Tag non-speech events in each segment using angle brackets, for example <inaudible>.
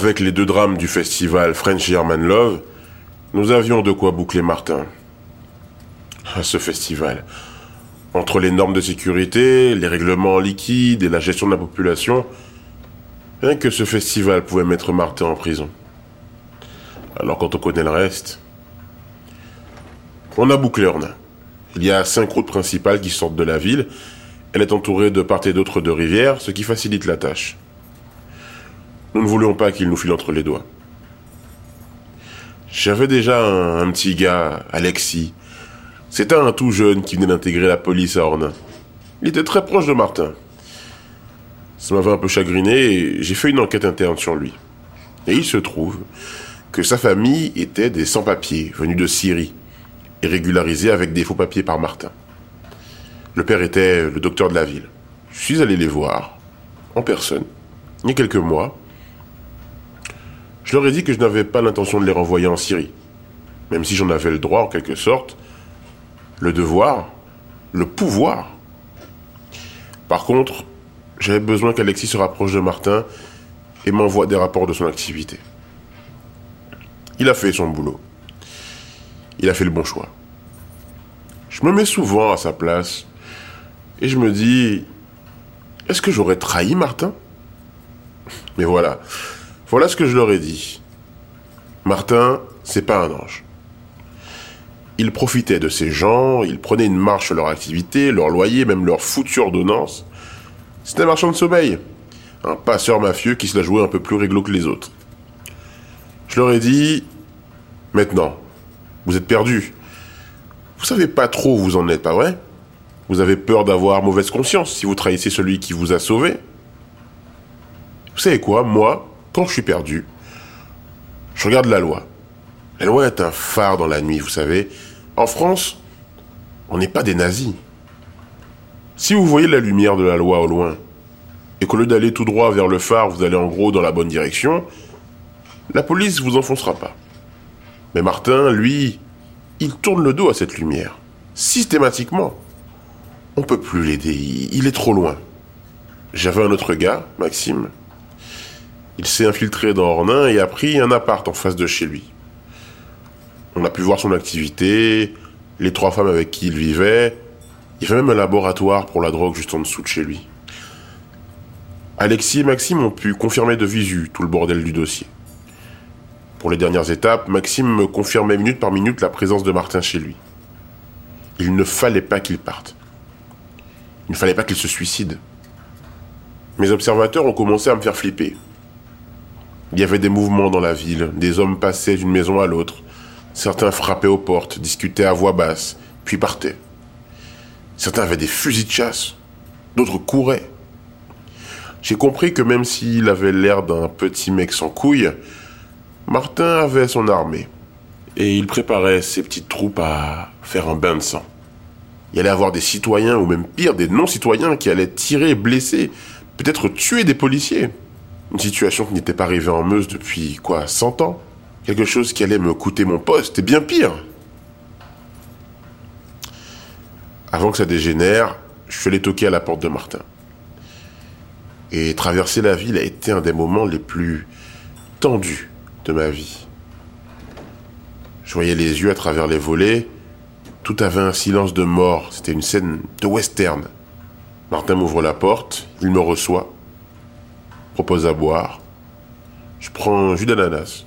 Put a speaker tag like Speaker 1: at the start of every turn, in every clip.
Speaker 1: Avec les deux drames du festival French German Love, nous avions de quoi boucler Martin. À ce festival. Entre les normes de sécurité, les règlements liquides et la gestion de la population, rien que ce festival pouvait mettre Martin en prison. Alors quand on connaît le reste, on a bouclé Ornain. Il y a cinq routes principales qui sortent de la ville. Elle est entourée de part et d'autre de rivières, ce qui facilite la tâche. Nous ne voulions pas qu'il nous file entre les doigts. J'avais déjà un, petit gars, Alexis. C'était un tout jeune qui venait d'intégrer la police à Ornain. Il était très proche de Martin. Ça m'avait un peu chagriné et j'ai fait une enquête interne sur lui. Et il se trouve que sa famille était des sans-papiers venus de Syrie et régularisés avec des faux papiers par Martin. Le père était le docteur de la ville. Je suis allé les voir, en personne, il y a quelques mois. Je leur ai dit que je n'avais pas l'intention de les renvoyer en Syrie, même si j'en avais le droit en quelque sorte, le devoir, le pouvoir. Par contre, j'avais besoin qu'Alexis se rapproche de Martin et m'envoie des rapports de son activité. Il a fait son boulot. Il a fait le bon choix. Je me mets souvent à sa place et je me dis, est-ce que j'aurais trahi Martin? Mais voilà, voilà ce que je leur ai dit. Martin, c'est pas un ange. Il profitait de ces gens, il prenait une marche sur leur activité, leur loyer, même leur foutue ordonnance. C'était un marchand de sommeil, un passeur mafieux qui se la jouait un peu plus réglo que les autres. Je leur ai dit, maintenant, vous êtes perdus. Vous savez pas trop où vous en êtes, pas vrai? Vous avez peur d'avoir mauvaise conscience si vous trahissez celui qui vous a sauvé Vous savez quoi Moi, quand je suis perdu, je regarde la loi. La loi est un phare dans la nuit, vous savez. En France, on n'est pas des nazis. Si vous voyez la lumière de la loi au loin, et qu'au lieu d'aller tout droit vers le phare, vous allez en gros dans la bonne direction, la police vous enfoncera pas. Mais Martin, lui, il tourne le dos à cette lumière. Systématiquement. On peut plus l'aider, il est trop loin. J'avais un autre gars, Maxime. Il s'est infiltré dans Ornain et a pris un appart en face de chez lui. On a pu voir son activité, les trois femmes avec qui il vivait. Il y avait même un laboratoire pour la drogue juste en dessous de chez lui. Alexis et Maxime ont pu confirmer de visu tout le bordel du dossier. Pour les dernières étapes, Maxime me confirmait minute par minute la présence de Martin chez lui. Il ne fallait pas qu'il parte. Il ne fallait pas qu'il se suicide. Mes observateurs ont commencé à me faire flipper. Il y avait des mouvements dans la ville, des hommes passaient d'une maison à l'autre, certains frappaient aux portes, discutaient à voix basse, puis partaient. Certains avaient des fusils de chasse, d'autres couraient. J'ai compris que même s'il avait l'air d'un petit mec sans couilles, Martin avait son armée et il préparait ses petites troupes à faire un bain de sang. Il allait avoir des citoyens, ou même pire, des non-citoyens qui allaient tirer, blesser, peut-être tuer des policiers. Une situation qui n'était pas arrivée en Meuse depuis, quoi, 100 ans Quelque chose qui allait me coûter mon poste, et bien pire. Avant que ça dégénère, je suis allé toquer à la porte de Martin. Et traverser la ville a été un des moments les plus tendus de ma vie. Je voyais les yeux à travers les volets. Tout avait un silence de mort. C'était une scène de western. Martin m'ouvre la porte. Il me reçoit. Propose à boire. Je prends un jus d'ananas.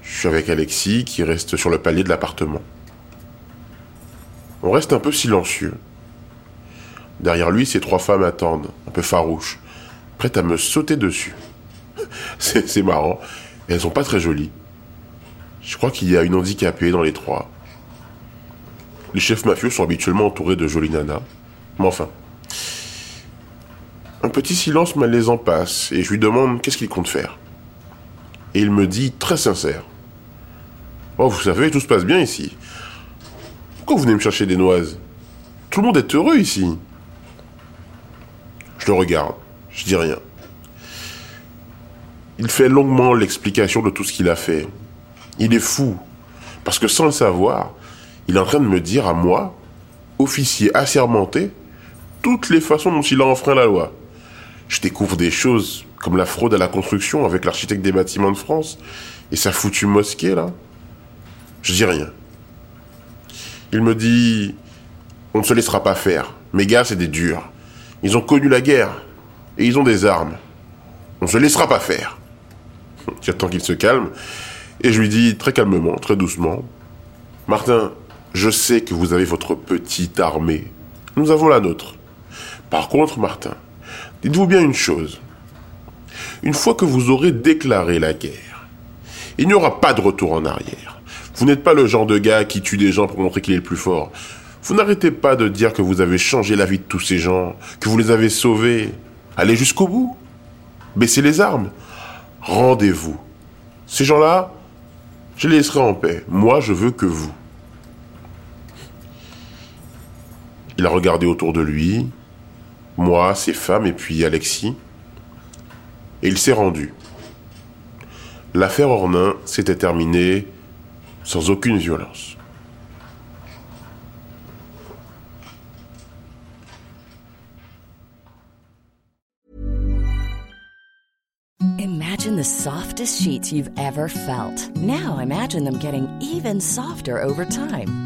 Speaker 1: Je suis avec Alexis qui reste sur le palier de l'appartement. On reste un peu silencieux. Derrière lui, ces trois femmes attendent, un peu farouches, prêtes à me sauter dessus. <laughs> C'est marrant. elles sont pas très jolies. Je crois qu'il y a une handicapée dans les trois. Les chefs mafieux sont habituellement entourés de jolies nanas. Mais enfin. Un petit silence malaisant passe et je lui demande qu'est-ce qu'il compte faire. Et il me dit très sincère. Oh, vous savez, tout se passe bien ici. Pourquoi vous venez me chercher des noises? Tout le monde est heureux ici. Je le regarde. Je dis rien. Il fait longuement l'explication de tout ce qu'il a fait. Il est fou. Parce que sans le savoir, il est en train de me dire à moi, officier assermenté, toutes les façons dont il a enfreint la loi. Je découvre des choses comme la fraude à la construction avec l'architecte des bâtiments de France et sa foutue mosquée là. Je dis rien. Il me dit On ne se laissera pas faire. Mes gars, c'est des durs. Ils ont connu la guerre et ils ont des armes. On ne se laissera pas faire. <laughs> J'attends qu'il se calme et je lui dis très calmement, très doucement Martin, je sais que vous avez votre petite armée. Nous avons la nôtre. Par contre, Martin, dites-vous bien une chose. Une fois que vous aurez déclaré la guerre, il n'y aura pas de retour en arrière. Vous n'êtes pas le genre de gars qui tue des gens pour montrer qu'il est le plus fort. Vous n'arrêtez pas de dire que vous avez changé la vie de tous ces gens, que vous les avez sauvés. Allez jusqu'au bout. Baissez les armes. Rendez-vous. Ces gens-là, je les laisserai en paix. Moi, je veux que vous. Il a regardé autour de lui, moi, ses femmes et puis Alexis, et il s'est rendu. L'affaire Ornin s'était terminée sans aucune violence.
Speaker 2: Imagine the softest sheets you've ever felt. Now imagine them getting even softer over time.